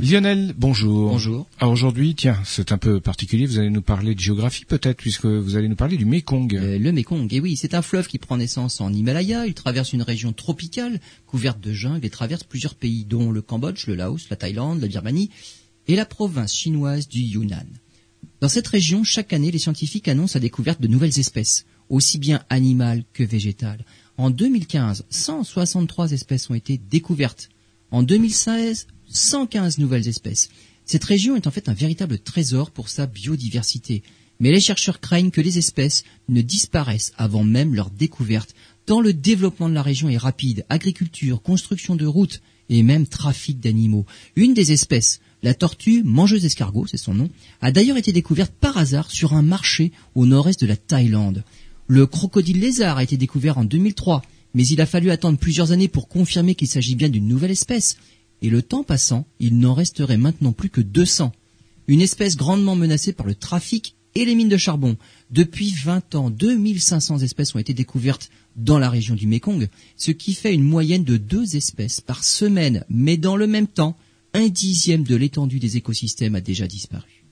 Lionel, bonjour. Bonjour. Alors aujourd'hui, tiens, c'est un peu particulier, vous allez nous parler de géographie peut-être, puisque vous allez nous parler du Mekong. Le, le Mekong, et oui, c'est un fleuve qui prend naissance en Himalaya, il traverse une région tropicale couverte de jungle et traverse plusieurs pays dont le Cambodge, le Laos, la Thaïlande, la Birmanie et la province chinoise du Yunnan. Dans cette région, chaque année, les scientifiques annoncent la découverte de nouvelles espèces, aussi bien animales que végétales. En 2015, 163 espèces ont été découvertes. En 2016, 115 nouvelles espèces. Cette région est en fait un véritable trésor pour sa biodiversité. Mais les chercheurs craignent que les espèces ne disparaissent avant même leur découverte, tant le développement de la région est rapide, agriculture, construction de routes et même trafic d'animaux. Une des espèces, la tortue mangeuse d'escargots, c'est son nom, a d'ailleurs été découverte par hasard sur un marché au nord-est de la Thaïlande. Le crocodile lézard a été découvert en 2003, mais il a fallu attendre plusieurs années pour confirmer qu'il s'agit bien d'une nouvelle espèce. Et le temps passant, il n'en resterait maintenant plus que 200. Une espèce grandement menacée par le trafic et les mines de charbon. Depuis 20 ans, 2500 espèces ont été découvertes dans la région du Mekong, ce qui fait une moyenne de deux espèces par semaine. Mais dans le même temps, un dixième de l'étendue des écosystèmes a déjà disparu.